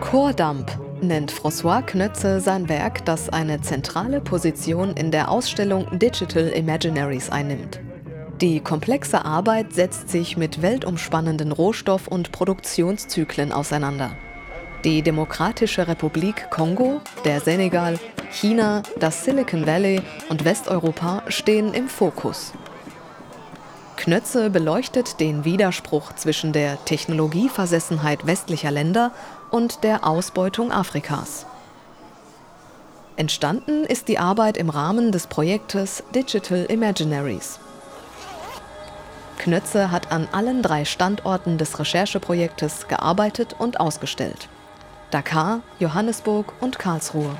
Chordump nennt François Knötze sein Werk, das eine zentrale Position in der Ausstellung Digital Imaginaries einnimmt. Die komplexe Arbeit setzt sich mit weltumspannenden Rohstoff- und Produktionszyklen auseinander. Die Demokratische Republik Kongo, der Senegal China, das Silicon Valley und Westeuropa stehen im Fokus. Knötze beleuchtet den Widerspruch zwischen der Technologieversessenheit westlicher Länder und der Ausbeutung Afrikas. Entstanden ist die Arbeit im Rahmen des Projektes Digital Imaginaries. Knötze hat an allen drei Standorten des Rechercheprojektes gearbeitet und ausgestellt. Dakar, Johannesburg und Karlsruhe.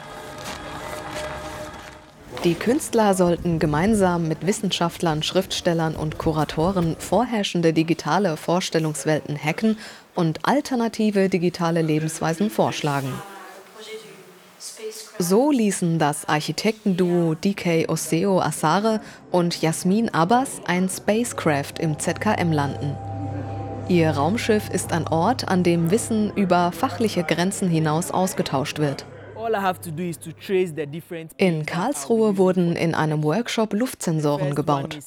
Die Künstler sollten gemeinsam mit Wissenschaftlern, Schriftstellern und Kuratoren vorherrschende digitale Vorstellungswelten hacken und alternative digitale Lebensweisen vorschlagen. So ließen das Architektenduo DK Oseo Asare und Jasmin Abbas ein Spacecraft im ZKM landen. Ihr Raumschiff ist ein Ort, an dem Wissen über fachliche Grenzen hinaus ausgetauscht wird. In Karlsruhe wurden in einem Workshop Luftsensoren gebaut.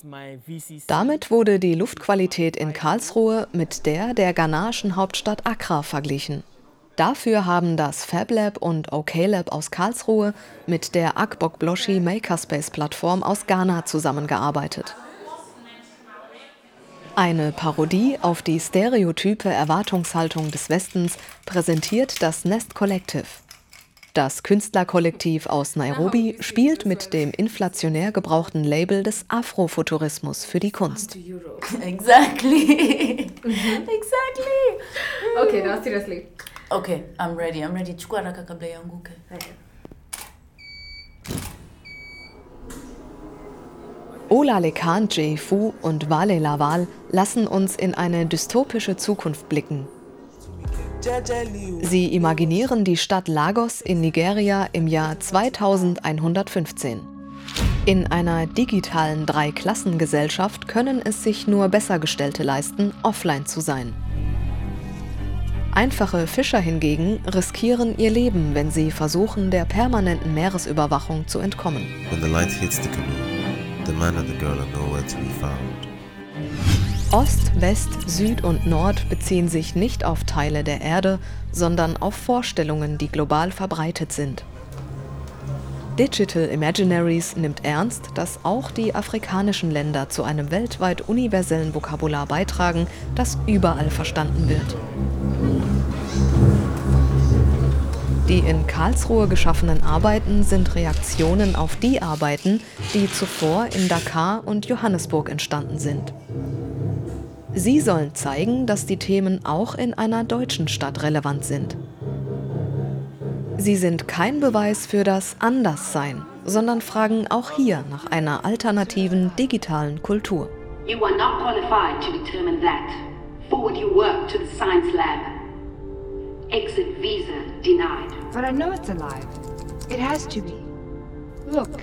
Damit wurde die Luftqualität in Karlsruhe mit der der ghanaischen Hauptstadt Accra verglichen. Dafür haben das FabLab und OKLab aus Karlsruhe mit der Akbok Bloshi Makerspace Plattform aus Ghana zusammengearbeitet. Eine Parodie auf die stereotype Erwartungshaltung des Westens präsentiert das Nest Collective. Das Künstlerkollektiv aus Nairobi spielt mit dem inflationär gebrauchten Label des Afrofuturismus für die Kunst. Exactly. exactly. Okay, now seriously. Okay, I'm ready. I'm ready. Chukua haraka kabla ianguke. Ola Lekan J. Fu und Wale Lawal lassen uns in eine dystopische Zukunft blicken. Sie imaginieren die Stadt Lagos in Nigeria im Jahr 2115. In einer digitalen Dreiklassengesellschaft können es sich nur Bessergestellte leisten, offline zu sein. Einfache Fischer hingegen riskieren ihr Leben, wenn sie versuchen, der permanenten Meeresüberwachung zu entkommen. When the light hits the canoe, the man and the girl are nowhere to be found. Ost, West, Süd und Nord beziehen sich nicht auf Teile der Erde, sondern auf Vorstellungen, die global verbreitet sind. Digital Imaginaries nimmt ernst, dass auch die afrikanischen Länder zu einem weltweit universellen Vokabular beitragen, das überall verstanden wird. Die in Karlsruhe geschaffenen Arbeiten sind Reaktionen auf die Arbeiten, die zuvor in Dakar und Johannesburg entstanden sind. Sie sollen zeigen, dass die Themen auch in einer deutschen Stadt relevant sind. Sie sind kein Beweis für das Anderssein, sondern fragen auch hier nach einer alternativen digitalen Kultur. You are not qualified to determine that. Forward your work to the science lab. Exit visa denied. But I know it's alive. It has to be. Look,